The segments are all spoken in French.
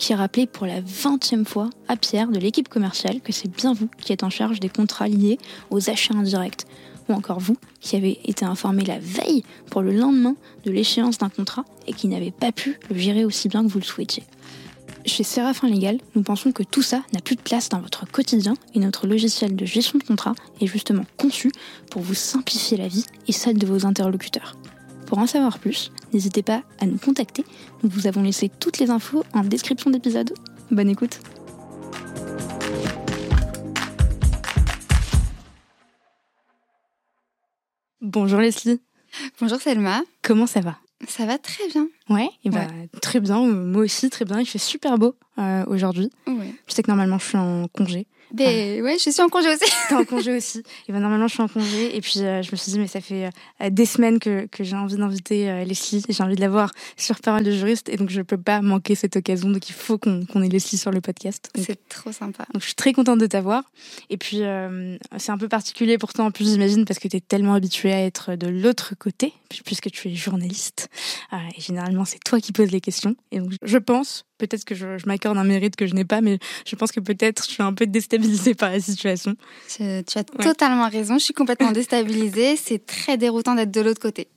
qui rappelez pour la vingtième fois à Pierre de l'équipe commerciale que c'est bien vous qui êtes en charge des contrats liés aux achats indirects ou encore vous, qui avez été informé la veille pour le lendemain de l'échéance d'un contrat et qui n'avez pas pu le gérer aussi bien que vous le souhaitiez. Chez Séraphin Légal, nous pensons que tout ça n'a plus de place dans votre quotidien et notre logiciel de gestion de contrat est justement conçu pour vous simplifier la vie et celle de vos interlocuteurs. Pour en savoir plus, n'hésitez pas à nous contacter. Nous vous avons laissé toutes les infos en description d'épisode. Bonne écoute Bonjour Leslie. Bonjour Selma. Comment ça va? Ça va très bien. Ouais, et bah, très bien. Moi aussi, très bien. Il fait super beau euh, aujourd'hui. Ouais. Je sais que normalement, je suis en congé. Ben, ouais, je suis en congé aussi. T'es en congé aussi. Et ben normalement, je suis en congé. Et puis, euh, je me suis dit, mais ça fait euh, des semaines que, que j'ai envie d'inviter euh, Leslie. J'ai envie de la voir sur Parole de juriste. Et donc, je peux pas manquer cette occasion. Donc, il faut qu'on ait Leslie sur le podcast. C'est trop sympa. Donc, je suis très contente de t'avoir. Et puis, c'est un peu particulier pourtant, en plus, j'imagine, parce que tu es tellement habituée à être de l'autre côté, puisque tu es journaliste. et généralement, c'est toi qui poses les questions. Et donc, je pense peut-être que je, m'accorde un mérite que je n'ai pas, mais je pense que peut-être je suis un peu déstabilisée par la situation. Tu, as totalement raison, je suis complètement déstabilisée. C'est très déroutant d'être de l'autre côté.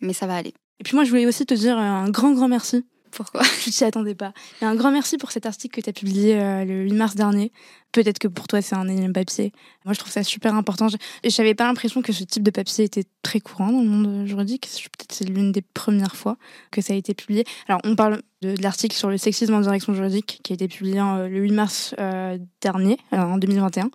Mais ça va aller. Et puis moi, je voulais aussi te dire un grand, grand merci pourquoi? Je t'y attendais pas. Et un grand merci pour cet article que tu as publié euh, le 8 mars dernier. Peut-être que pour toi, c'est un énième papier. Moi, je trouve ça super important. Et je n'avais pas l'impression que ce type de papier était très courant dans le monde juridique. Peut-être c'est l'une des premières fois que ça a été publié. Alors, on parle de, l'article sur le sexisme en direction juridique qui a été publié euh, le 8 mars euh, dernier, en 2021.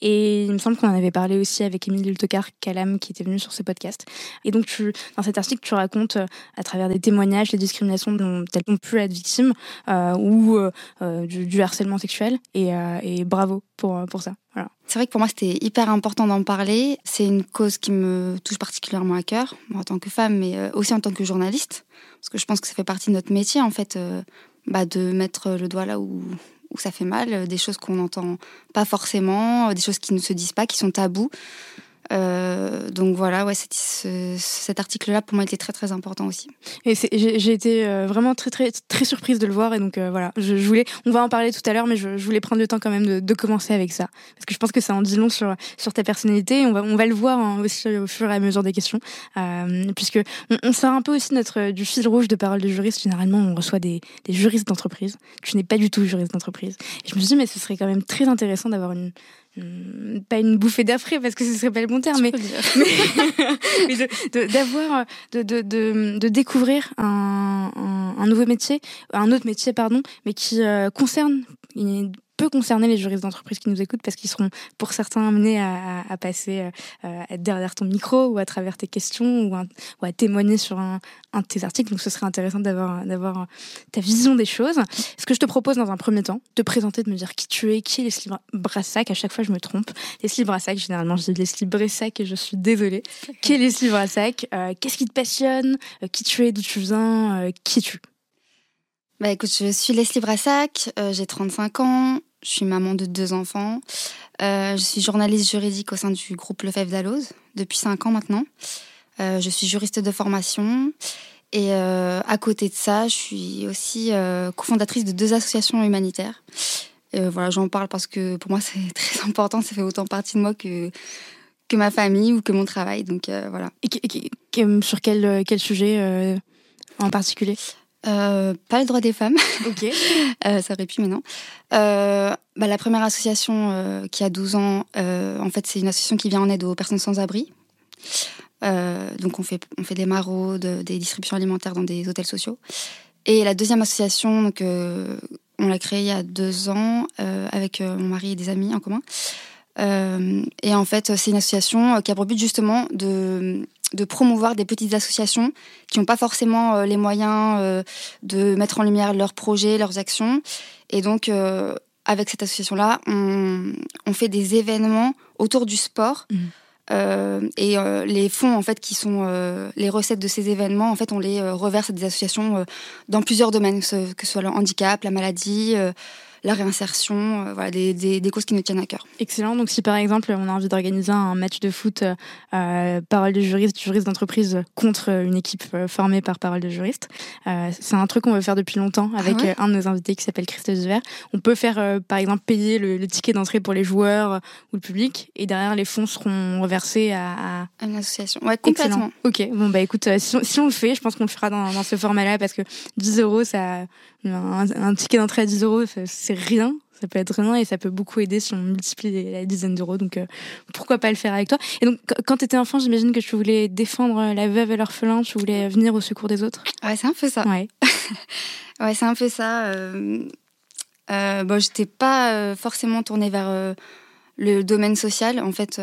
et il me semble qu'on en avait parlé aussi avec Émile Lultocar Calam qui était venu sur ce podcast. Et donc, tu, dans cet article, tu racontes à travers des témoignages les discriminations dont elles ont pu être victimes ou du, du harcèlement sexuel. Euh, et, bravo pour, pour ça. C'est vrai que pour moi, c'était hyper important d'en parler. C'est une cause qui me touche particulièrement à cœur, en tant que femme, mais euh, aussi en tant que journaliste. Parce que je pense que ça fait partie de notre métier, en fait, euh, bah, de mettre le doigt là où, où ça fait mal, des choses qu'on n'entend pas forcément, des choses qui ne se disent pas, qui sont tabous. Euh, donc voilà, ouais, cet article-là pour moi était très très important aussi. Et j'ai été euh, vraiment très très très surprise de le voir et donc euh, voilà, je, voulais, on va en parler tout à l'heure, mais je, voulais prendre le temps quand même de, commencer avec ça parce que je pense que ça en dit long sur ta personnalité. Et on va on va le voir hein, aussi au fur et à mesure des questions, puisque on, sort un peu aussi notre du fil rouge de parole de juriste. Généralement, on reçoit des, des juristes d'entreprise. Tu n'es pas du tout juriste d'entreprise. Et je me suis dit mais ce serait quand même très intéressant d'avoir une pas une bouffée d'affreux parce que ce serait pas le bon terme, mais, d'avoir, de, de, de, de, découvrir un, un, nouveau métier, un autre métier, pardon, mais qui euh, concerne peut concerner les juristes d'entreprise qui nous écoutent parce qu'ils seront pour certains amenés à, à, passer euh, euh, à derrière ton micro ou à travers tes questions ou, ou à témoigner sur un, un, de tes articles. Donc ce serait intéressant d'avoir d'avoir ta vision des choses. Ce que je te propose dans un premier temps, de présenter, de me dire qui tu es, qui est Leslie Brassac. À chaque fois je me trompe. Leslie Brassac, généralement je dis Leslie Bressac et je suis désolée. qui est Leslie Brassac euh, Qu'est-ce qui te passionne Qui tu es D'où tu viens Qui es-tu? Bah écoute, je suis Leslie Brassac, j'ai 35 ans, je suis maman de deux enfants. Euh, je suis journaliste juridique au sein du groupe Lefebvre d'Alloz depuis cinq ans maintenant. Euh, je suis juriste de formation. Et euh, à côté de ça, je suis aussi cofondatrice de deux associations humanitaires. voilà, j'en parle parce que pour moi c'est très important. Ça fait autant partie de moi que que ma famille ou que mon travail. Donc voilà. Et, sur quel quel sujet en particulier? Euh, Pas le droit des femmes. Ok. Euh, ça aurait pu, mais non. Euh, bah, la première association qui a 12 ans, en fait, c'est une association qui vient en aide aux personnes sans abri. donc, on fait, on fait des maraudes, des distributions alimentaires dans des hôtels sociaux. Et la deuxième association, donc, on l'a créée il y a deux ans avec mon mari et des amis en commun. et en fait, c'est une association qui a pour but justement de de promouvoir des petites associations qui n'ont pas forcément euh, les moyens euh, de mettre en lumière leurs projets, leurs actions. Et donc, euh, avec cette association-là, on, fait des événements autour du sport. Mmh. et les fonds en fait qui sont les recettes de ces événements en fait on les reverse à des associations dans plusieurs domaines que ce soit le handicap la maladie la réinsertion, euh, voilà, des, des, causes qui nous tiennent à cœur. Excellent. Donc si par exemple on a envie d'organiser un match de foot, euh, parole de juriste, juriste d'entreprise contre une équipe euh, formée par parole de juriste, c'est un truc qu'on veut faire depuis longtemps avec ah un de nos invités qui s'appelle Christophe Zuver. On peut faire par exemple payer le, ticket d'entrée pour les joueurs ou le public et derrière les fonds seront reversés à, à... une association. Ouais, complètement. Ok, bon bah écoute, si on, si on, le fait, je pense qu'on le fera dans, dans ce format-là parce que 10 euros, ça, un, un ticket d'entrée à 10 euros, c'est rien. Ça peut être rien et ça peut beaucoup aider si on multiplie la dizaine d'euros. Donc, euh, pourquoi pas le faire avec toi? Et donc, quand tu étais enfant, j'imagine que tu voulais défendre la veuve et l'orphelin, tu voulais venir au secours des autres? Ouais, c'est un peu ça. Ouais, ouais c'est un peu ça. Euh, euh, bon, j'étais pas euh, forcément tournée vers le domaine social. En fait,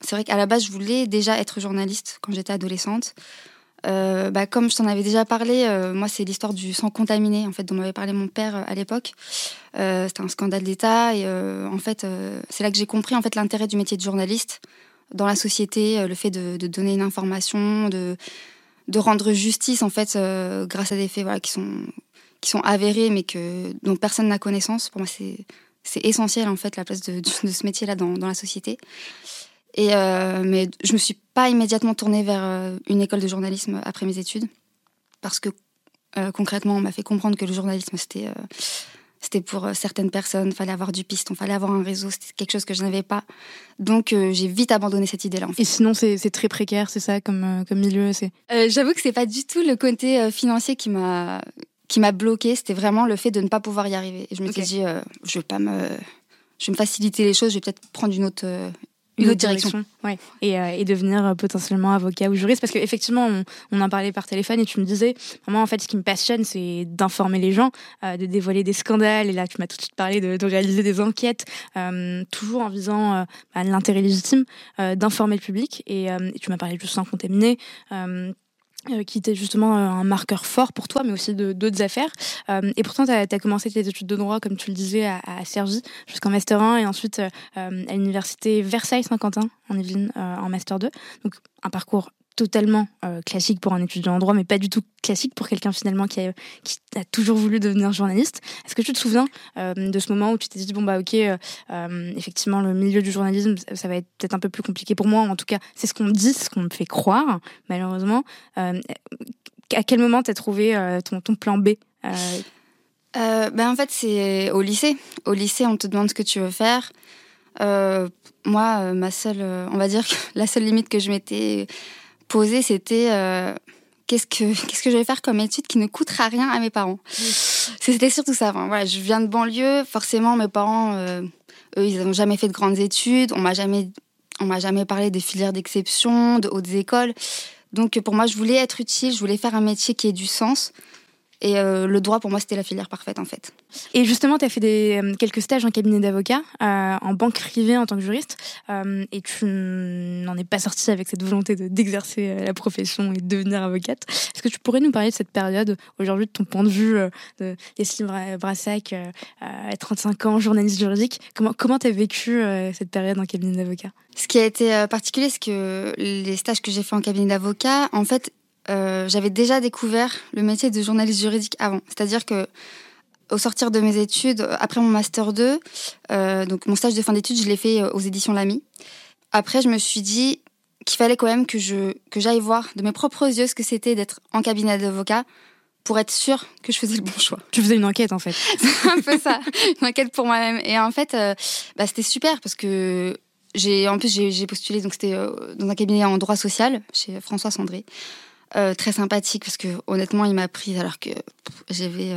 c'est vrai qu'à la base, je voulais déjà être journaliste quand j'étais adolescente. Euh, bah, comme je t'en avais déjà parlé, euh, moi c'est l'histoire du sang contaminé en fait dont m'avait parlé mon père euh, à l'époque. C'était un scandale d'État et en fait c'est là que j'ai compris en fait l'intérêt du métier de journaliste dans la société, le fait de, donner une information, de, de rendre justice en fait grâce à des faits qui sont qui sont avérés mais que dont personne n'a connaissance. Pour moi c'est c'est essentiel en fait la place de, de ce métier là dans, dans la société. Et euh, mais je me suis pas immédiatement tournée vers euh, une école de journalisme après mes études, parce que euh, concrètement, on m'a fait comprendre que le journalisme c'était c'était pour certaines personnes, fallait avoir du piston, fallait avoir un réseau, c'était quelque chose que je n'avais pas. Donc j'ai vite abandonné cette idée-là. Et sinon, c'est très précaire, c'est ça comme, comme milieu c'est... J'avoue que c'est pas du tout le côté financier qui m'a qui m'a bloqué, c'était vraiment le fait de ne pas pouvoir y arriver. Et je me suis dit, je vais pas me, je vais me faciliter les choses, je vais peut-être prendre une autre, une, autre direction. Ouais. Et, euh, et, devenir euh, potentiellement avocat ou juriste. Parce qu'effectivement, on, on en parlait par téléphone et tu me disais, moi, en fait, ce qui me passionne, c'est d'informer les gens, euh, de dévoiler des scandales. Et là, tu m'as tout de suite parlé de, de réaliser des enquêtes, toujours en visant bah, l'intérêt légitime d'informer le public. Et, et tu m'as parlé du sang contaminé. Euh, qui était justement euh, un marqueur fort pour toi, mais aussi d'autres affaires. Euh, et pourtant, tu as, commencé tes études de droit, comme tu le disais, à, à jusqu'en Master 1, et ensuite à l'université Versailles-Saint-Quentin, en Yvelines, en Master 2. Donc, un parcours totalement euh, classique pour un étudiant en droit, mais pas du tout classique pour quelqu'un finalement qui a, toujours voulu devenir journaliste. Est-ce que tu te souviens euh, de ce moment où tu t'es dit, bon bah ok, euh, effectivement le milieu du journalisme, ça, va être peut-être un peu plus compliqué pour moi, en tout cas c'est ce qu'on dit, ce qu'on me fait croire, malheureusement. à quel moment t'as trouvé ton, plan B ben en fait c'est au lycée. Au lycée on te demande ce que tu veux faire. moi, ma seule, on va dire la seule limite que je m'étais posé, c'était euh, qu'est-ce que qu'est-ce que je vais faire comme étude qui ne coûtera rien à mes parents? C'était surtout ça. voilà, je viens de banlieue, forcément mes parents, euh, eux, ils n'ont jamais fait de grandes études. On m'a jamais on m'a jamais parlé de filières d'exception, de hautes écoles. Donc pour moi, je voulais être utile, je voulais faire un métier qui ait du sens. Et euh, le droit, pour moi, c'était la filière parfaite, en fait. Et justement, tu as fait des, euh, quelques stages en cabinet d'avocat, euh, en banque privée en tant que juriste, et tu n'en es pas sortie avec cette volonté d'exercer la profession et de devenir avocate. Est-ce que tu pourrais nous parler de cette période, aujourd'hui, de ton point de vue, de Leslie Brassac, 35 ans, journaliste juridique? Comment tu as vécu cette période en cabinet d'avocat? Ce qui a été particulier, c'est que les stages que j'ai fait en cabinet d'avocat, en fait, euh, j'avais déjà découvert le métier de journaliste juridique avant. C'est-à-dire que au sortir de mes études, après mon master 2, euh, donc mon stage de fin d'études, je l'ai fait euh, aux éditions Lamy. Après, je me suis dit qu'il fallait quand même que je que j'aille voir de mes propres yeux ce que c'était d'être en cabinet d'avocat pour être sûre que je faisais le bon choix. Tu faisais une enquête en fait. un peu ça, une enquête pour moi-même. Et en fait, bah, c'était super parce que j'ai en plus j'ai postulé donc c'était dans un cabinet en droit social chez François Sandré. Très sympathique parce que honnêtement, il m'a pris alors que j'avais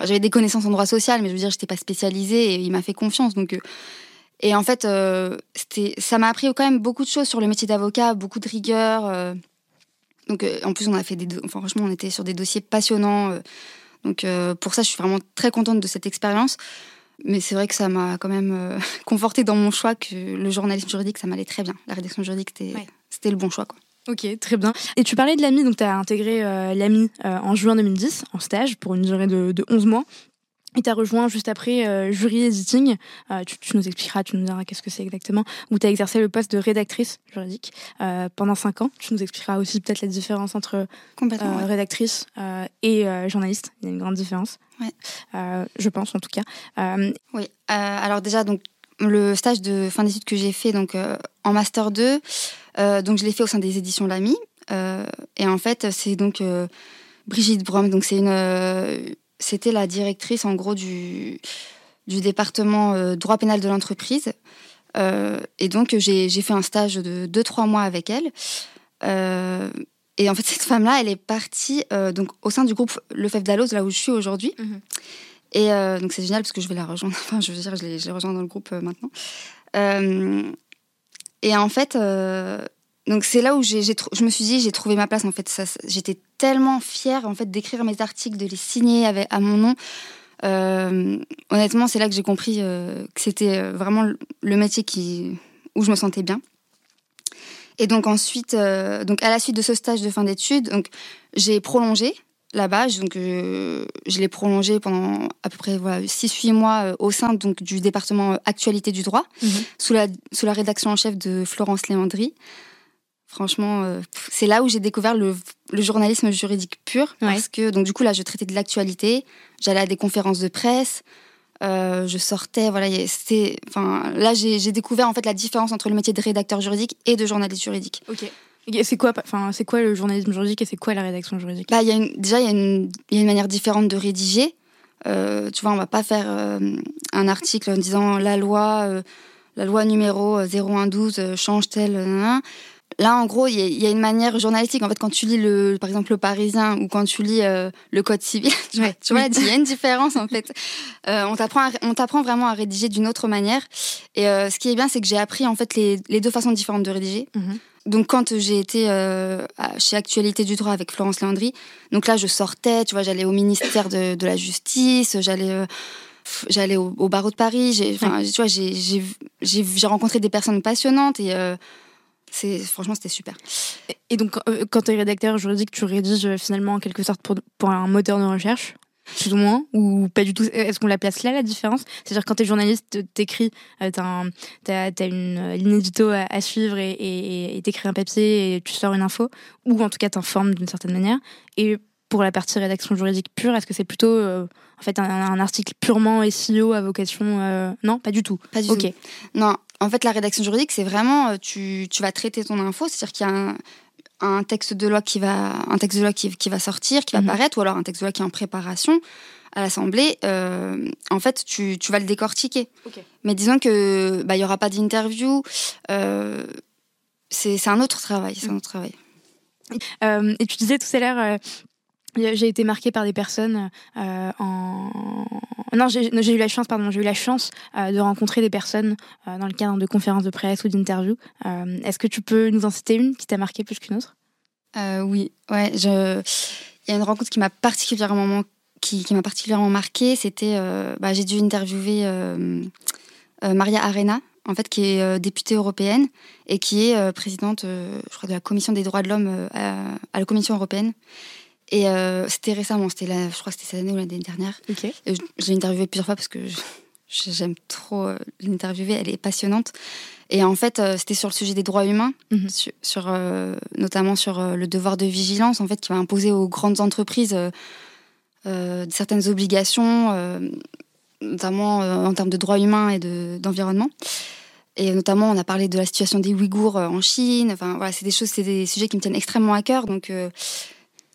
j'avais des connaissances en droit social, mais je veux dire, j'étais pas spécialisée et il m'a fait confiance. Donc, et en fait, c'était, ça m'a appris quand même beaucoup de choses sur le métier d'avocat, beaucoup de rigueur. donc, en plus, on a fait des, enfin, franchement, on était sur des dossiers passionnants. donc, pour ça, je suis vraiment très contente de cette expérience. Mais c'est vrai que ça m'a quand même euh, conforté dans mon choix que le journalisme juridique, ça m'allait très bien. La rédaction juridique, c'était le bon choix. Quoi. Ok, très bien. Et tu parlais de l'AMI, donc tu as intégré euh, l'AMI euh, en juin 2010, en stage, pour une durée de, de 11 mois. Et tu as rejoint juste après euh, Jury Editing. Tu, nous expliqueras, tu nous diras qu'est-ce que c'est exactement. Où tu as exercé le poste de rédactrice juridique pendant 5 ans. Tu nous expliqueras aussi peut-être la différence entre rédactrice et journaliste. Il y a une grande différence. Ouais. je pense en tout cas. Oui. alors déjà, donc, le stage de fin d'études que j'ai fait donc, en Master 2, donc je l'ai fait au sein des éditions Lamy. et en fait, c'est donc Brigitte Brom. Donc c'est une c'était la directrice en gros du, du département euh, droit pénal de l'entreprise. Euh, et donc j'ai fait un stage de 2-3 mois avec elle. Euh, et en fait, cette femme-là, elle est partie donc au sein du groupe Le Fève d'Allos, là où je suis aujourd'hui. Mhm. Et donc c'est génial parce que je vais la rejoindre. Enfin, je veux dire, je l'ai rejoint dans le groupe maintenant. Et en fait, donc c'est là où j'ai, je me suis dit j'ai trouvé ma place en fait. j'étais tellement fière en fait d'écrire mes articles, de les signer avec, à mon nom. Euh, honnêtement, c'est là que j'ai compris euh, que c'était euh, vraiment le métier qui, où je me sentais bien. Et donc ensuite, donc à la suite de ce stage de fin d'études, donc j'ai prolongé là-bas. Donc je l'ai prolongé pendant à peu près voilà, 6-8 mois au sein donc du département actualité du droit, mhm. sous la sous la rédaction en chef de Florence Léandry. Franchement, euh, c'est là où j'ai découvert le, journalisme juridique pur. Parce que, donc, du coup, là, je traitais de l'actualité. J'allais à des conférences de presse. Euh, je sortais, voilà, c'était, enfin, là, j'ai découvert en fait la différence entre le métier de rédacteur juridique et de journaliste juridique. Ok. C'est quoi, enfin, c'est quoi le journalisme juridique et c'est quoi la rédaction juridique? Bah, il y a une, déjà, il y, a une, y a une manière différente de rédiger. Euh, tu vois, on va pas faire un article en disant la loi, la loi numéro 0112 change telle. Là, en gros, il y, a une manière journalistique. En fait, quand tu lis, le, par exemple, Le Parisien ou quand tu lis euh, le Code civil, tu, vois, il y a une différence, en fait. Euh, on t'apprend vraiment à rédiger d'une autre manière. Et euh, ce qui est bien, c'est que j'ai appris, en fait, les, deux façons différentes de rédiger. Mhm. Donc, quand j'ai été chez Actualité du droit avec Florence Léandry, donc là, je sortais, tu vois, j'allais au ministère de, la Justice, j'allais j'allais au, barreau de Paris. J'ai, tu vois, j'ai rencontré des personnes passionnantes et c'est franchement c'était super. Et donc euh, quand tu es rédacteur juridique, tu rédiges euh, finalement en quelque sorte pour, pour un moteur de recherche? Plus ou moins ou pas du tout Est-ce qu'on la place là la différence? C'est-à-dire quand tu es journaliste, t'écris, euh, t'as as, une ligne édito à, suivre et t'écris un papier et tu sors une info ou en tout cas t'informes d'une certaine manière. Et pour la partie rédaction juridique pure, est-ce que c'est plutôt en fait un, article purement SEO à vocation Non, pas du tout. Pas du tout. Non, en fait, la rédaction juridique, c'est vraiment, euh, tu, tu, vas traiter ton info, c'est-à-dire qu'il y a un, un, texte de loi qui va, un texte de loi qui, qui va sortir, qui va mhm. apparaître, ou alors un texte de loi qui est en préparation à l'Assemblée. Euh, en fait, tu, tu, vas le décortiquer. Mais disons que bah, il y aura pas d'interview. Euh, c'est un autre travail. C'est un autre travail. et tu disais tout à l'heure, j'ai été marquée par des personnes euh, en non j'ai eu la chance pardon j'ai eu la chance euh, de rencontrer des personnes euh, dans le cadre de conférences de presse ou d'interviews. Est-ce que tu peux nous en citer une qui t'a marqué plus qu'une autre? Oui. Ouais il y a une rencontre qui m'a particulièrement marquée c'était bah, j'ai dû interviewer Maria Arena en fait, qui est députée européenne et qui est présidente, de la Commission des droits de l'homme à la Commission européenne. Et euh, c'était récemment, c'était je crois que c'était cette année ou l'année dernière. je, l'ai interviewée plusieurs fois parce que j'aime trop euh, l'interviewer, elle est passionnante. Et en fait, euh, c'était sur le sujet des droits humains, mhm. sur, notamment sur le devoir de vigilance, en fait, qui va imposer aux grandes entreprises certaines obligations, notamment en termes de droits humains et d'environnement. et notamment, on a parlé de la situation des Ouïghours en Chine. Enfin, voilà, c'est des choses, c'est des sujets qui me tiennent extrêmement à cœur. Donc,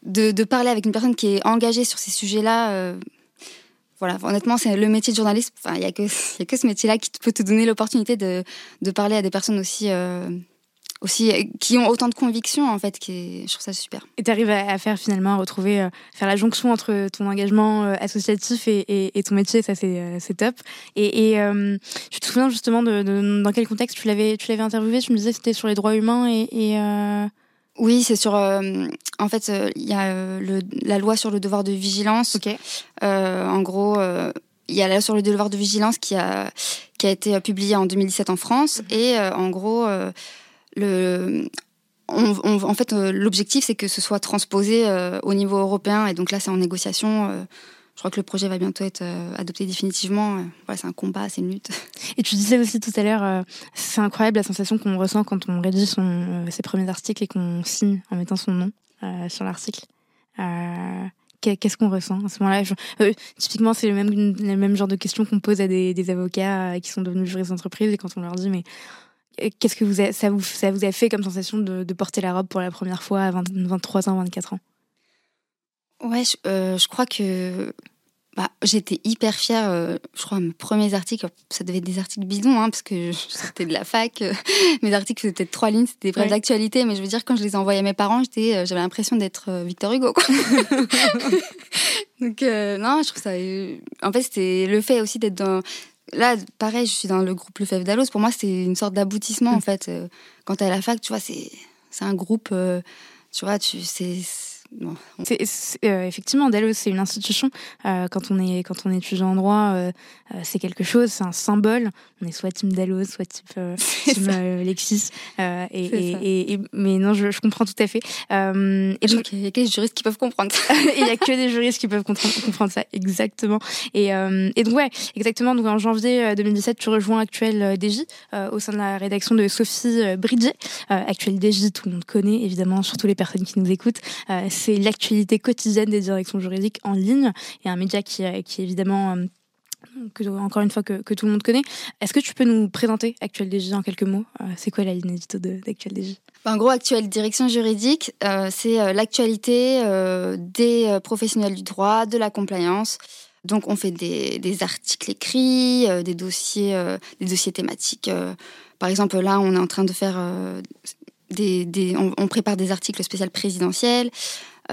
de, parler avec une personne qui est engagée sur ces sujets-là. Euh, voilà, honnêtement, c'est le métier de journaliste. Il n'y a, que, que ce métier-là qui peut te donner l'opportunité de, parler à des personnes aussi, euh, aussi qui ont autant de convictions en fait qui je trouve ça super et tu arrives à, faire finalement à retrouver faire la jonction entre ton engagement associatif et, ton métier ça c'est top et, et tu te souviens justement de, dans quel contexte tu l'avais interviewé? Tu me disais c'était sur les droits humains et, oui, c'est sur. en fait, il y a le, la loi sur le devoir de vigilance. En gros, il y a la loi sur le devoir de vigilance qui a, qui a été publiée en 2017 en France. Mhm. Et euh, en gros, euh, le, en fait, euh, l'objectif, c'est que ce soit transposé au niveau européen. Et donc là, c'est en négociation. Je crois que le projet va bientôt être adopté définitivement. Voilà, c'est un combat, c'est une lutte. Et tu disais aussi tout à l'heure, c'est incroyable la sensation qu'on ressent quand on rédige ses premiers articles et qu'on signe en mettant son nom sur l'article qu'est-ce qu'on ressent à ce moment-là? Euh, Typiquement, c'est le même, genre de questions qu'on pose à des, avocats euh, qui sont devenus juristes d'entreprise et quand on leur dit mais euh, qu'est-ce que vous ça, vous, ça vous a fait comme sensation de, porter la robe pour la première fois à 23 ans, 24 ans? Ouais, je crois que bah, j'étais hyper fière. Euh, je crois mes premiers articles, ça devait être des articles bidons, hein, parce que c'était de la fac. Euh, mes articles c'était peut-être trois lignes, c'était des d'actualité, mais je veux dire quand je les envoyais à mes parents, j'étais, euh, j'avais l'impression d'être Victor Hugo. Quoi. Donc non, je trouve ça. En fait, c'était le fait aussi d'être dans. Là, pareil, je suis dans le groupe Le Fève d'Allos. Pour moi, c'est une sorte d'aboutissement en mm. fait. Quand t'es à la fac, tu vois, c'est c'est un groupe. tu vois, tu c'est euh, effectivement, Delos, c'est une institution. Euh, quand on est quand on est étudiant en droit, euh, c'est quelque chose, c'est un symbole. On est soit team Delos, soit type, team Lexis. Et, et, mais non, je, je, comprends tout à fait. et donc, il y a que des juristes qui peuvent comprendre ça. Il y a que des juristes qui peuvent comprendre, ça, exactement. Et, et donc ouais, exactement. Donc en janvier 2017, tu rejoins Actuel DJ au sein de la rédaction de Sophie Bridget. Actuel DJ, tout le monde connaît évidemment, surtout les personnes qui nous écoutent c'est l'actualité quotidienne des directions juridiques en ligne et un média qui, qui est évidemment euh, que, encore une fois que, que, tout le monde connaît. Est-ce que tu peux nous présenter Actuel DJ en quelques mots? Euh, C'est quoi la ligne édito d'Actuel DJ en gros, Actuel Direction Juridique, euh, c'est l'actualité des professionnels du droit, de la compliance. Donc, on fait des, articles écrits, des dossiers, des dossiers thématiques. par exemple, là, on est en train de faire des on, on, prépare des articles spéciaux présidentiels.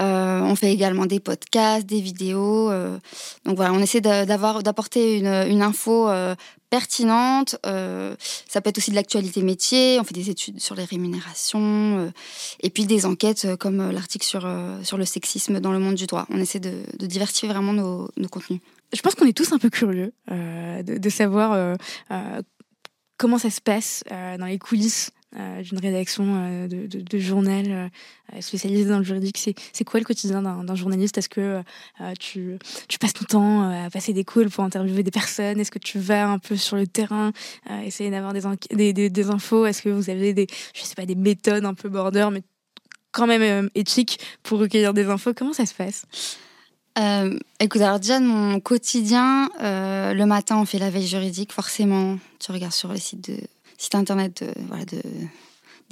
Euh, on fait également des podcasts, des vidéos. Euh, donc voilà, on essaie d'avoir, d'apporter une, info euh, pertinente. Ça peut être aussi de l'actualité métier. On fait des études sur les rémunérations et puis des enquêtes comme l'article sur sur le sexisme dans le monde du droit. On essaie de, de diversifier vraiment nos, nos, contenus. Je pense qu'on est tous un peu curieux de, savoir comment ça se passe dans les coulisses d'une rédaction euh, de, journal euh, spécialisé dans le juridique. C'est quoi le quotidien d'un journaliste? Est-ce que tu, passes ton temps à passer des calls pour interviewer des personnes? Est-ce que tu vas un peu sur le terrain, essayer d'avoir des, infos? Est-ce que vous avez des, je sais pas, des méthodes un peu border, mais quand même éthiques pour recueillir des infos? Comment ça se passe? Euh, écoute, alors déjà, mon quotidien, euh, le matin, on fait la veille juridique, forcément. Tu regardes sur le site de, site internet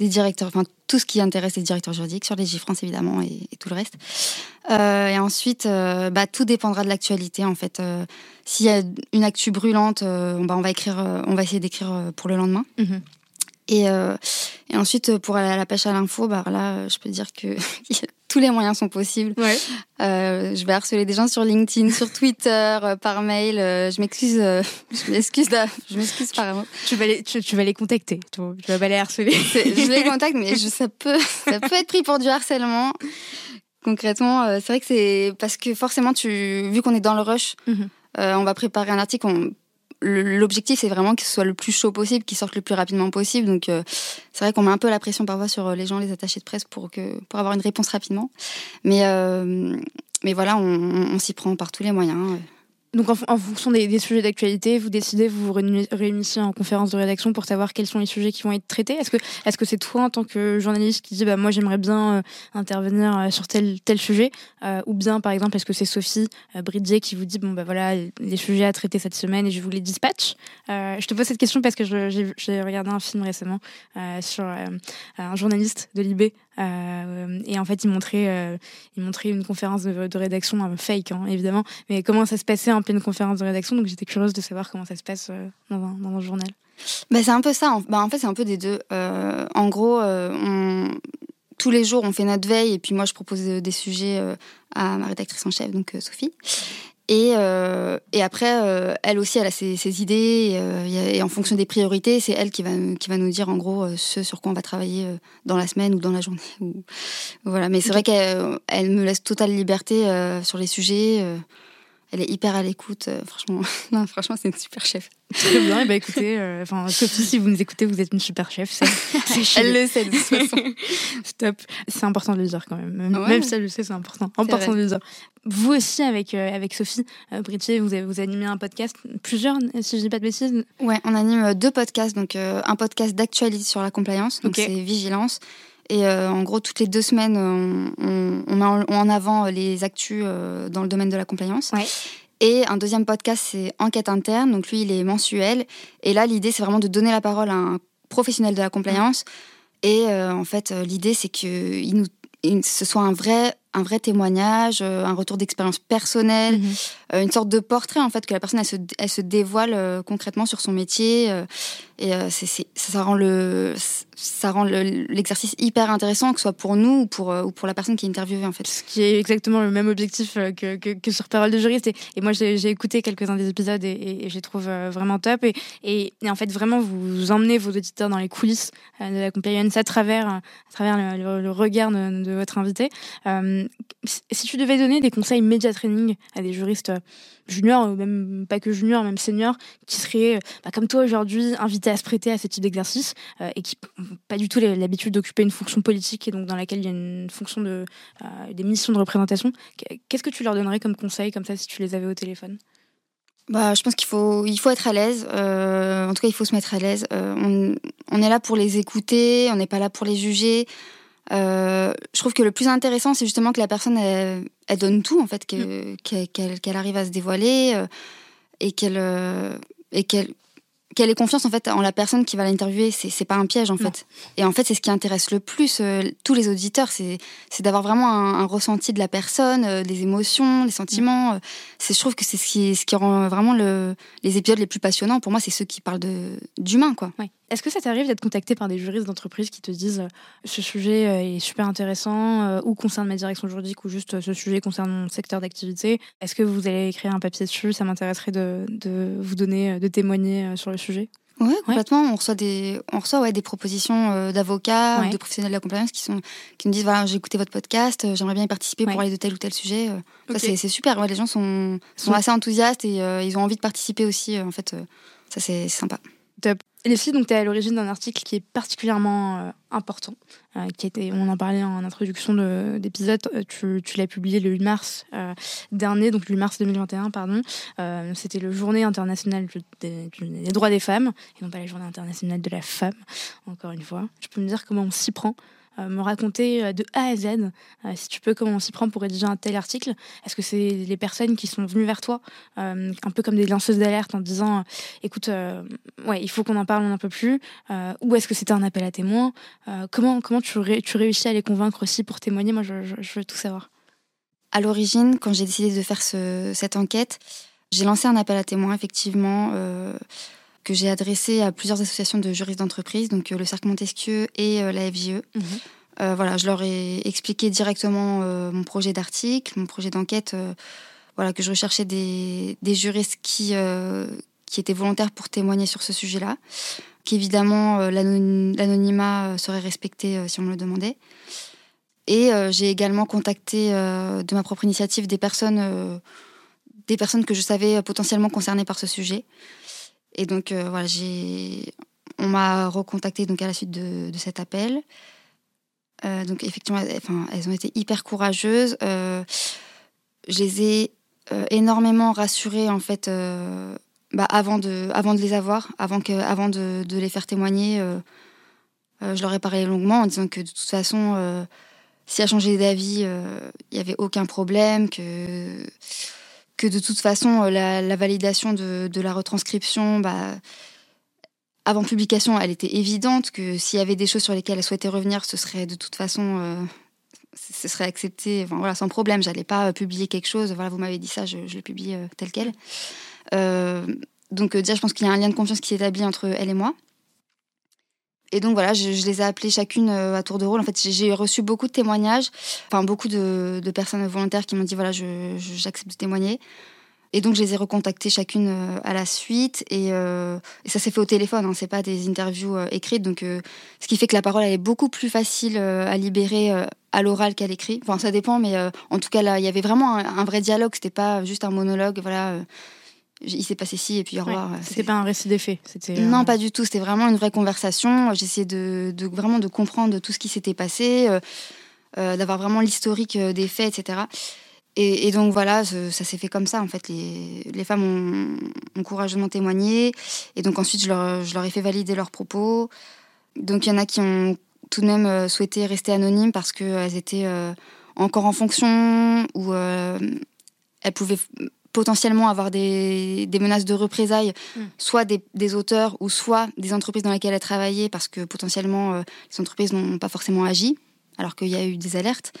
des directeurs, enfin tout ce qui intéresse les directeurs juridiques, sur les évidemment et, tout le reste. Euh, et ensuite, euh, bah, tout dépendra de l'actualité en fait. Euh, s'il y a une actu brûlante, bah, on va écrire, on va essayer d'écrire pour le lendemain. Mhm. Et, et, ensuite, pour aller à la pêche à l'info, bah, là, je peux dire que tous les moyens sont possibles. Ouais. Euh, je vais harceler des gens sur LinkedIn, sur Twitter, euh, par mail. Euh, je m'excuse, je m'excuse, je m'excuse par Tu vas les, tu, vas les contacter. Tu, vas pas les harceler. Je les contacte, mais je, ça peut, ça peut être pris pour du harcèlement. Concrètement, c'est vrai que c'est parce que forcément, tu, vu qu'on est dans le rush, mhm. on va préparer un article. On, l'objectif c'est vraiment que ce soit le plus chaud possible, qu'il sorte le plus rapidement possible. Donc euh, c'est vrai qu'on met un peu la pression parfois sur euh, les gens, les attachés de presse pour que pour avoir une réponse rapidement. Mais euh, mais voilà, on, on s'y prend par tous les moyens. Donc en, fonction des, sujets d'actualité, vous décidez, vous vous réunissez en conférence de rédaction pour savoir quels sont les sujets qui vont être traités. Est-ce que est-ce que c'est toi en tant que journaliste qui dit bah moi j'aimerais bien euh, intervenir euh, sur tel tel sujet euh, ou bien par exemple est-ce que c'est Sophie Bridget qui vous dit bon bah voilà les sujets à traiter cette semaine et je vous les dispatch. je te pose cette question parce que j'ai regardé un film récemment sur un journaliste de Libé et en fait, il montrait, il montrait une conférence de, rédaction fake, hein, évidemment. Mais comment ça se passait un peu une conférence de rédaction? Donc j'étais curieuse de savoir comment ça se passe dans un, dans, un, journal. Bah, c'est un peu ça. En, bah, en fait, c'est un peu des deux. en gros, tous les jours, on fait notre veille et puis moi, je propose des sujets à ma rédactrice en chef, donc Sophie. Et, euh, et après, euh, elle aussi, elle a ses, ses idées. Euh, et, en fonction des priorités, c'est elle qui va, qui va nous dire en gros ce sur quoi on va travailler dans la semaine ou dans la journée. Ou, voilà. Mais c'est vrai qu'elle elle me laisse totale liberté sur les sujets elle est hyper à l'écoute. Euh, franchement, non, franchement, c'est une super chef. Très bien. Et bah écoutez, euh, enfin Sophie, si vous nous écoutez, vous êtes une super chef. Elle le sait de toute façon. Stop. C'est important de le dire quand même. Même si elle le sait, c'est important. Important de le dire. Vous aussi, avec euh, avec Sophie euh, vous avez, vous animez un podcast, plusieurs, si je dis pas de bêtises. Ouais, on anime deux podcasts. Donc un podcast d'actualité sur la compliance, donc c'est Vigilance, et euh, en gros, toutes les deux semaines, on, on, met en avant les actus euh, dans le domaine de la compliance. Et un deuxième podcast, c'est Enquête interne. Donc lui, il est mensuel. Et là, l'idée, c'est vraiment de donner la parole à un professionnel de la compliance. Et euh, en fait, l'idée, c'est que il nous, ce soit un vrai un vrai témoignage, un retour d'expérience personnelle, mhm. une sorte de portrait en fait que la personne elle se, elle se dévoile concrètement sur son métier et ça rend le ça rend l'exercice hyper intéressant, que ce soit pour nous ou pour, euh, ou pour la personne qui est interviewée en fait. Ce qui est exactement le même objectif euh, que, que, sur Parole de juriste. Et, et moi, j'ai écouté quelques-uns des épisodes et, et, je les trouve euh, vraiment top. Et, et, en fait, vraiment, vous emmenez vos auditeurs dans les coulisses de la compliance à travers, à travers le, regard de, votre invité. Si tu devais donner des conseils média training à des juristes juniors, ou même pas que juniors, même seniors, qui seraient, bah, comme toi aujourd'hui, invités à se prêter à ce type d'exercice et qui pas du tout l'habitude d'occuper une fonction politique et donc dans laquelle il y a une fonction de euh, des missions de représentation. Qu'est-ce que tu leur donnerais comme conseil comme ça si tu les avais au téléphone? Bah, je pense qu'il faut, il faut être à l'aise. Euh, en tout cas, il faut se mettre à l'aise. Euh, on, on, est là pour les écouter, on n'est pas là pour les juger. Je trouve que le plus intéressant, c'est justement que la personne, elle, donne tout, en fait, mm. qu'elle arrive à se dévoiler et qu'elle et qu'elle qu'elle ait confiance en fait en la personne qui va l'interviewer, c'est pas un piège en fait. Et en fait, c'est ce qui intéresse le plus euh, tous les auditeurs, c'est d'avoir vraiment un, ressenti de la personne, euh, des émotions, des sentiments. Euh, c'est je trouve que c'est ce qui ce qui rend vraiment le, les épisodes les plus passionnants. Pour moi, c'est ceux qui parlent d'humain quoi. Est-ce que ça t'arrive d'être contacté par des juristes d'entreprise qui te disent ce sujet est super intéressant ou concerne ma direction juridique ou juste ce sujet concerne mon secteur d'activité? Est-ce que vous allez écrire un papier dessus? Ça m'intéresserait de, de vous donner, de témoigner sur le sujet Ouais, complètement. On reçoit des, on reçoit ouais, des propositions euh, d'avocats, de professionnels de la compliance qui sont, qui nous disent voilà, j'ai écouté votre podcast, euh, j'aimerais bien y participer pour aller de tel ou tel sujet. Euh. c'est super. Ouais, les gens sont, sont assez enthousiastes et ils ont envie de participer aussi. en fait, ça c'est sympa. Top. Les donc tu es à l'origine d'un article qui est particulièrement euh, important, euh, qui était, on en parlait en introduction d'épisode, euh, tu, tu l'as publié le 8 mars dernier, donc le 8 mars 2021, pardon. C'était le journée internationale des, droits des femmes, et non pas la journée internationale de la femme, encore une fois. Je peux me dire comment on s'y prend me raconter euh, de A à Z, euh, si tu peux, comment on s'y prend pour rédiger un tel article. Est-ce que c'est les personnes qui sont venues vers toi, un peu comme des lanceuses d'alerte en disant, écoute, ouais, il faut qu'on en parle, on n'en peut plus, ou est-ce que c'était un appel à témoins Comment, comment tu, tu réussis à les convaincre aussi pour témoigner? Moi, je, veux tout savoir. À l'origine, quand j'ai décidé de faire cette enquête, j'ai lancé un appel à témoins, effectivement que j'ai adressé à plusieurs associations de juristes d'entreprise, donc euh, le Cercle Montesquieu et euh, la FJE. Mhm. Euh, voilà, je leur ai expliqué directement mon projet d'article, mon projet d'enquête, voilà, que je recherchais des, des juristes qui, qui étaient volontaires pour témoigner sur ce sujet-là, qu'évidemment l'anonymat serait respecté si on me le demandait. Et j'ai également contacté de ma propre initiative des personnes, des personnes que je savais potentiellement concernées par ce sujet. Et donc, euh, voilà, j'ai, on m'a recontacté donc à la suite de, cet appel. Euh, donc, effectivement, elles, enfin, elles ont été hyper courageuses. Euh, je les ai énormément rassurées, en fait, bah, avant, de, avant de les avoir, avant, que, avant de, de les faire témoigner. je leur ai parlé longuement en disant que de toute façon, si elles changé d'avis, il n'y avait aucun problème, que que de toute façon, euh, la, validation de, la retranscription, bah, avant publication, elle était évidente que s'il y avait des choses sur lesquelles elle souhaitait revenir, ce serait de toute façon, ce serait accepté, voilà, sans problème. J'allais pas publier quelque chose. Voilà, vous m'avez dit ça, je, le publie tel quel. donc déjà, je pense qu'il y a un lien de confiance qui s'établit entre elle et moi. Et donc voilà, je, les ai appelées chacune euh, à tour de rôle. En fait, j'ai reçu beaucoup de témoignages, enfin beaucoup de, personnes volontaires qui m'ont dit voilà, j'accepte de témoigner. Et donc je les ai recontactées chacune euh, à la suite euh, et, ça s'est fait au téléphone, hein, c'est pas des interviews écrites. Donc ce qui fait que la parole elle est beaucoup plus facile à libérer à l'oral qu'à l'écrit. Enfin ça dépend, mais en tout cas là il y avait vraiment un, un vrai dialogue. C'était pas juste un monologue. Voilà il s'est passé ci et puis au revoir. c'était pas un récit des faits. C'était non, pas du tout. C'était vraiment une vraie conversation. J'essayais de, de, vraiment de comprendre tout ce qui s'était passé, euh, euh, d'avoir vraiment l'historique euh, des faits, etc. Et, donc voilà, ça, s'est fait comme ça en fait. Les, les femmes ont, courageusement témoigné et donc ensuite je leur, je leur, ai fait valider leurs propos. Donc il y en a qui ont tout de même souhaité rester anonymes parce qu'elles étaient encore en fonction ou elles pouvaient potentiellement avoir des, menaces de représailles, hmm. soit des, auteurs ou soit des entreprises dans lesquelles elle travaillait, parce que potentiellement euh, les entreprises n'ont pas forcément agi, alors qu'il y a eu des alertes.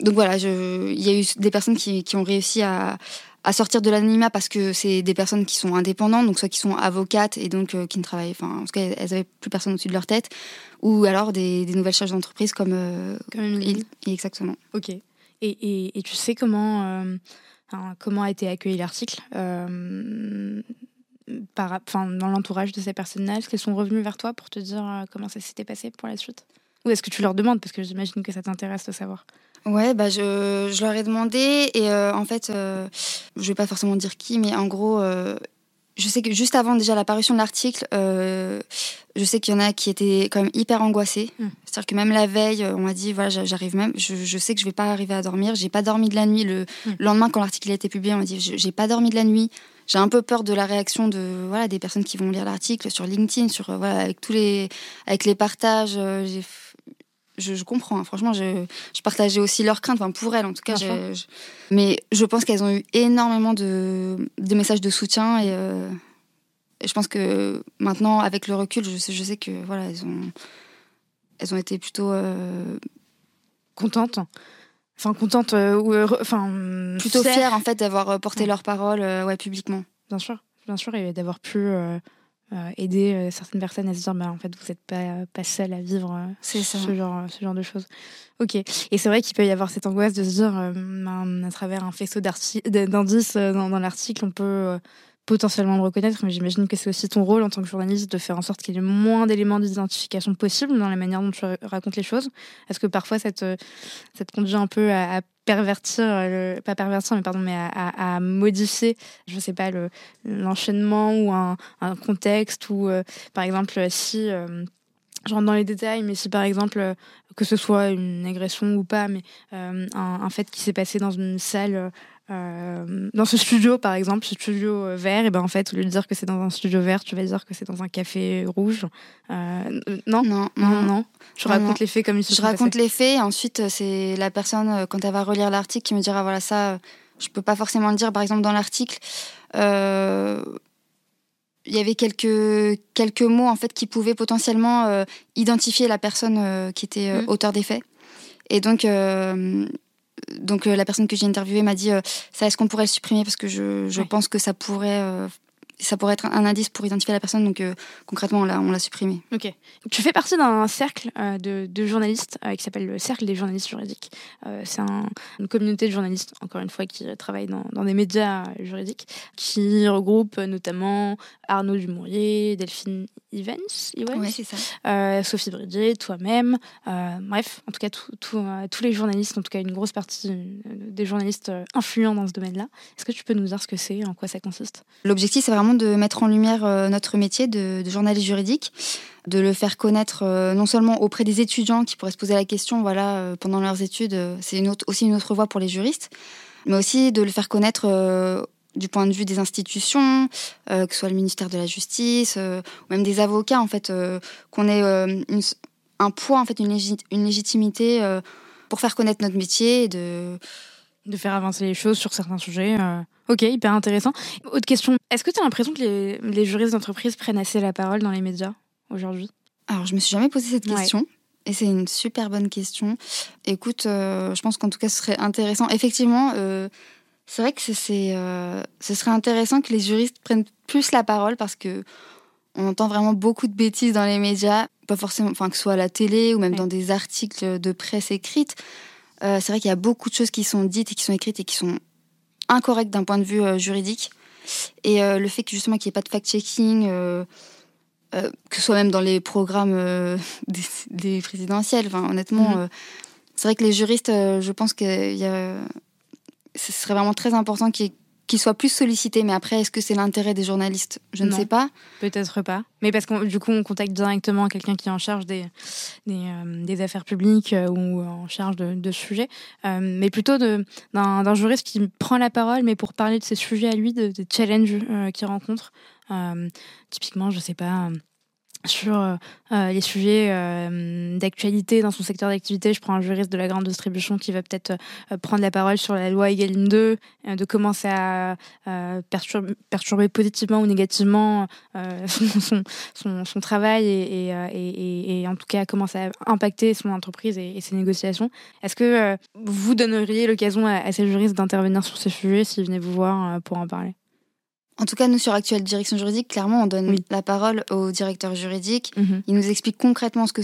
Donc voilà, il y a eu des personnes qui, ont réussi à, sortir de l'anonymat parce que c'est des personnes qui sont indépendantes, donc soit qui sont avocates et donc euh, qui ne travaillent, enfin en tout cas elles n'avaient plus personne au-dessus de leur tête, ou alors des, nouvelles charges d'entreprise comme, euh, comme Exactement. Ok. Et, et, et, tu sais comment comment a été accueilli l'article euh, dans l'entourage de ces personnes-là? Est-ce qu'elles sont revenues vers toi pour te dire euh, comment ça s'était passé pour la suite? Ou est-ce que tu leur demandes? Parce que j'imagine que ça t'intéresse de savoir. Ouais, bah je, leur ai demandé et euh, en fait, je vais pas forcément dire qui, mais en gros, je sais que juste avant déjà l'apparition de l'article, euh, je sais qu'il y en a qui étaient quand même hyper angoissés. Hmm. C'est-à-dire que même la veille, on m'a dit voilà, j'arrive même, je, sais que je vais pas arriver à dormir. J'ai pas dormi de la nuit le hmm. lendemain quand l'article a été publié. On m'a dit j'ai pas dormi de la nuit. J'ai un peu peur de la réaction de voilà des personnes qui vont lire l'article sur LinkedIn, sur voilà avec tous les avec les partages. Euh, je, comprends. Hein. Franchement, je, partageais aussi leurs craintes, enfin pour elles en tout cas. Mais je pense qu'elles ont eu énormément de, messages de soutien euh, et, je pense que maintenant, avec le recul, je sais, je sais que voilà, elles ont, elles ont été plutôt euh, contentes. Enfin, contentes euh, ou enfin plutôt fières en fait d'avoir porté leur parole ouais publiquement. Bien sûr, bien sûr, et d'avoir pu euh, aider euh, certaines personnes à se dire bah, en fait vous n'êtes pas, pas seul à vivre euh, ce, genre, ce genre de choses. Ok. Et c'est vrai qu'il peut y avoir cette angoisse de se dire ben, à travers un faisceau d'indices dans, dans l'article, on peut potentiellement le reconnaître, mais j'imagine que c'est aussi ton rôle en tant que journaliste de faire en sorte qu'il y ait le moins d'éléments d'identification possible dans la manière dont tu racontes les choses. Est-ce que parfois ça te, ça te conduit un peu à, pervertir, pas pervertir, mais pardon, mais à, modifier, je sais pas, l'enchaînement ou un, contexte ou, euh, par exemple, si euh, je rentre dans les détails, mais si par exemple, que ce soit une agression ou pas, mais euh, un, un, fait qui s'est passé dans une salle euh, dans ce studio, par exemple, ce studio euh, vert, et ben en fait, au lieu de dire que c'est dans un studio vert, tu vas dire que c'est dans un café rouge. Euh, non, non, non, non. Je raconte les faits comme ils se Je raconte les faits. Et ensuite, c'est la personne quand elle va relire l'article qui me dira voilà ça, je peux pas forcément le dire. Par exemple, dans l'article, il y avait quelques quelques mots en fait qui pouvaient potentiellement identifier la personne qui était mmh. auteur des faits. Et donc donc euh, la personne que j'ai interviewée m'a dit euh, ça est-ce qu'on pourrait le supprimer? Parce que je, pense que ça pourrait euh, ça pourrait être un indice pour identifier la personne. Donc concrètement, on l'a, supprimé. Ok. Tu fais partie d'un cercle de, journalistes qui s'appelle le Cercle des journalistes juridiques. c'est une communauté de journalistes, encore une fois, qui travaillent dans, dans des médias juridiques, qui regroupe notamment Arnaud Dumouriez, Delphine Evans, ça. Euh, Sophie Bridget, toi-même, euh, bref, en tout cas euh, tous les journalistes, en tout cas une grosse partie des journalistes influents dans ce domaine-là. Est-ce que tu peux nous dire ce que c'est, en quoi ça consiste? L'objectif, c'est vraiment de mettre en lumière notre métier de, journaliste juridique, de le faire connaître non seulement auprès des étudiants qui pourraient se poser la question, voilà, pendant leurs études, c'est aussi une autre voie pour les juristes, mais aussi de le faire connaître du point de vue des institutions, euh, que ce soit le ministère de la Justice, euh, ou même des avocats, en fait, euh, qu'on ait un poids, en fait, une, légitimité pour faire connaître notre métier et de, de faire avancer les choses sur certains sujets. Ok, hyper intéressant. Autre question, est-ce que tu as l'impression que les, les juristes d'entreprise prennent assez la parole dans les médias aujourd'hui? Alors, je me suis jamais posé cette question. Et c'est une super bonne question. Écoute, je pense qu'en tout cas, ce serait intéressant. Effectivement, c'est vrai que c'est, ce serait intéressant que les juristes prennent plus la parole parce que on entend vraiment beaucoup de bêtises dans les médias, pas forcément, enfin que ce soit à la télé ou même dans des articles de presse écrite. Euh, c'est vrai qu'il y a beaucoup de choses qui sont dites et qui sont écrites et qui sont incorrectes d'un point de vue euh, juridique. Et euh, le fait que justement qu'il n'y ait pas de fact-checking, que ce soit même dans les programmes des, présidentiels, enfin, honnêtement, mm-hmm. c'est vrai que les juristes, je pense que ce serait vraiment très important qu'il y ait qu'il soit plus sollicité. Mais après, est-ce que c'est l'intérêt des journalistes? Je ne sais pas. Peut-être pas. Mais parce que du coup, on contacte directement quelqu'un qui est en charge des, des, euh, affaires publiques euh, ou en charge de, de sujets. Euh, mais plutôt d'un juriste qui prend la parole, mais pour parler de ses sujets à lui, des challenges qu'il rencontre. typiquement, je sais pas sur euh, euh, les sujets euh, d'actualité dans son secteur d'activité. Je prends un juriste de la grande distribution qui va peut-être prendre la parole sur la loi Egalim 2, de comment ça a perturbé, positivement ou négativement son, son, son, travail et, et, et, en tout cas comment ça a impacté son entreprise et, ses négociations. Est-ce que vous donneriez l'occasion à, à, ces juristes d'intervenir sur ces sujets s'ils venaient vous voir pour en parler? En tout cas, nous, sur Actuelle Direction Juridique, clairement, on donne la parole au directeur juridique. Mhm. Il nous explique concrètement ce que,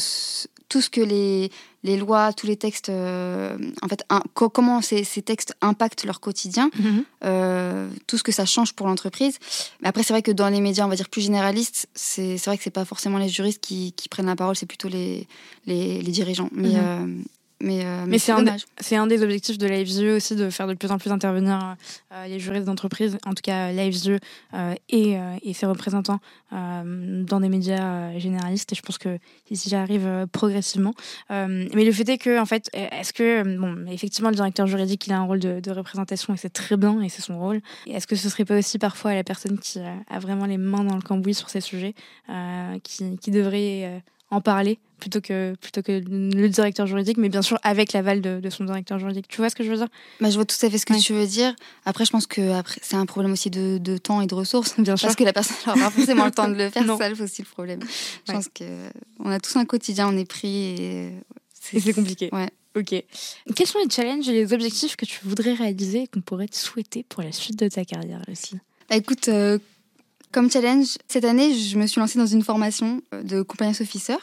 tout ce que les, les lois, tous les textes, euh, en fait, comment ces, ces, textes impactent leur quotidien, mhm. euh, tout ce que ça change pour l'entreprise. Mais après, c'est vrai que dans les médias, on va dire plus généralistes, c'est vrai que c'est pas forcément les juristes qui, qui, prennent la parole, c'est plutôt les, les, les, dirigeants. Mais, mhm. euh, mais, euh, mais, c'est un, un, des objectifs de LiveView aussi de faire de plus en plus intervenir euh, les juristes d'entreprise, en tout cas LiveView euh, et, et, ses représentants dans des médias généralistes. Et je pense que ici j'arrive progressivement. mais le fait est que, en fait, est-ce que, bon, effectivement, le directeur juridique il a un rôle de, de représentation et c'est très bien et c'est son rôle. Est-ce que ce serait pas aussi parfois la personne qui a vraiment les mains dans le cambouis sur ces sujets qui, qui devrait en parler plutôt que, plutôt que le directeur juridique, mais bien sûr avec l'aval de, son directeur juridique. Tu vois ce que je veux dire? Bah, Je vois tout à fait ce que tu veux dire. Après, je pense que c'est un problème aussi de, de, temps et de ressources. Bien sûr. Parce que la personne n'aura pas forcément le temps de le faire. C'est ça aussi le problème. Je pense qu'on a tous un quotidien, on est pris et c'est compliqué. Ouais. Ok. Quels sont les challenges et les objectifs que tu voudrais réaliser et qu'on pourrait te souhaiter pour la suite de ta carrière, Leslie bah, Écoute, euh, comme challenge, cette année, je me suis lancée dans une formation euh, de compliance officer.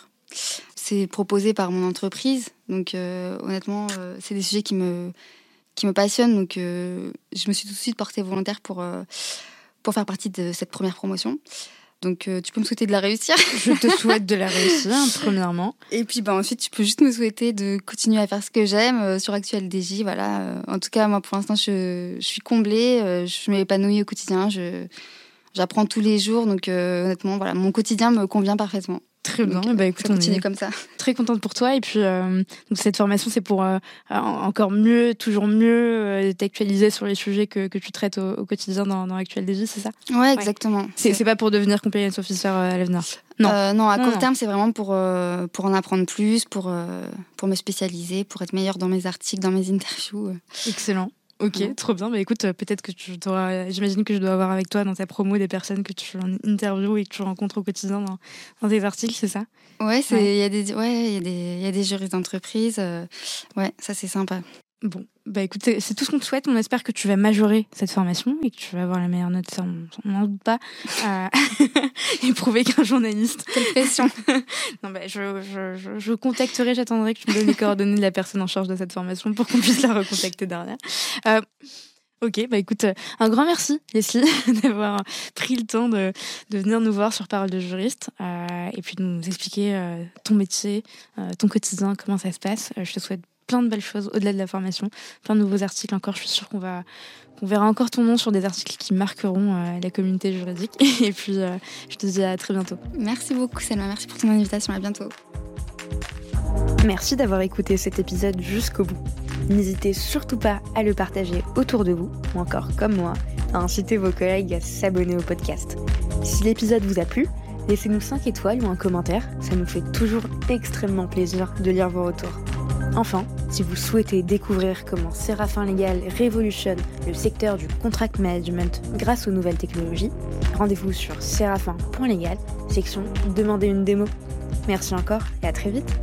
C'est proposé par mon entreprise. Donc, euh, honnêtement, euh, c'est des sujets qui me, qui me passionnent. Donc, je me suis tout de suite portée volontaire pour, pour faire partie de cette première promotion. Donc, tu peux me souhaiter de la réussir. Je te souhaite de la réussir, premièrement. Et puis, bah, ensuite, tu peux juste me souhaiter de continuer à faire ce que j'aime sur Actuel DJ. Voilà. En tout cas, moi, pour l'instant, je, je, suis comblée. je m'épanouis au quotidien. J'apprends tous les jours, donc euh, honnêtement, voilà, mon quotidien me convient parfaitement. Très bien. bah, écoute, on continue comme ça. Très contente pour toi. Et puis, euh, donc cette formation, c'est pour euh, encore mieux, toujours mieux t'actualiser sur les sujets que, que tu traites au, quotidien dans, dans Actuel DJ, c'est ça? Ouais, exactement. C'est pas pour devenir compliance officer à l'avenir? Non. non, à court terme, c'est vraiment pour, pour en apprendre plus, pour, pour me spécialiser, pour être meilleure dans mes articles, dans mes interviews. Excellent. Ok, trop bien. Mais écoute, euh, peut-être que tu dois. J'imagine que je dois avoir avec toi dans ta promo des personnes que tu interviews et que tu rencontres au quotidien dans, dans tes articles, c'est ça? Ouais, il y a des, ouais, y a des, y a des juristes d'entreprise. Euh, ouais, ça c'est sympa. Bon, bah écoute, c'est tout ce qu'on te souhaite. On espère que tu vas majorer cette formation et que tu vas avoir la meilleure note, ça on n'en doute pas. Euh, et prouver qu'un journaliste. Quelle pression Non, bah, je, je, je, contacterai, j'attendrai que tu me donnes les coordonnées de la personne en charge de cette formation pour qu'on puisse la recontacter derrière. Euh, ok, bah écoute, un grand merci Leslie d'avoir pris le temps de, de, venir nous voir sur Parole de juriste euh, et puis de nous expliquer euh, ton métier, euh, ton quotidien, comment ça se passe. je te souhaite plein de belles choses au-delà de la formation, plein de nouveaux articles encore. Je suis sûre qu'on va, on verra encore ton nom sur des articles qui marqueront euh, la communauté juridique. Et puis, euh, je te dis à très bientôt. Merci beaucoup, Selma. Merci pour ton invitation. À bientôt. Merci d'avoir écouté cet épisode jusqu'au bout. N'hésitez surtout pas à le partager autour de vous, ou encore comme moi, à inciter vos collègues à s'abonner au podcast. Si l'épisode vous a plu, laissez-nous 5 étoiles ou un commentaire, ça nous fait toujours extrêmement plaisir de lire vos retours. Enfin, si vous souhaitez découvrir comment Séraphin Légal révolutionne le secteur du contract management grâce aux nouvelles technologies, rendez-vous sur séraphin.légal, section Demandez une démo. Merci encore et à très vite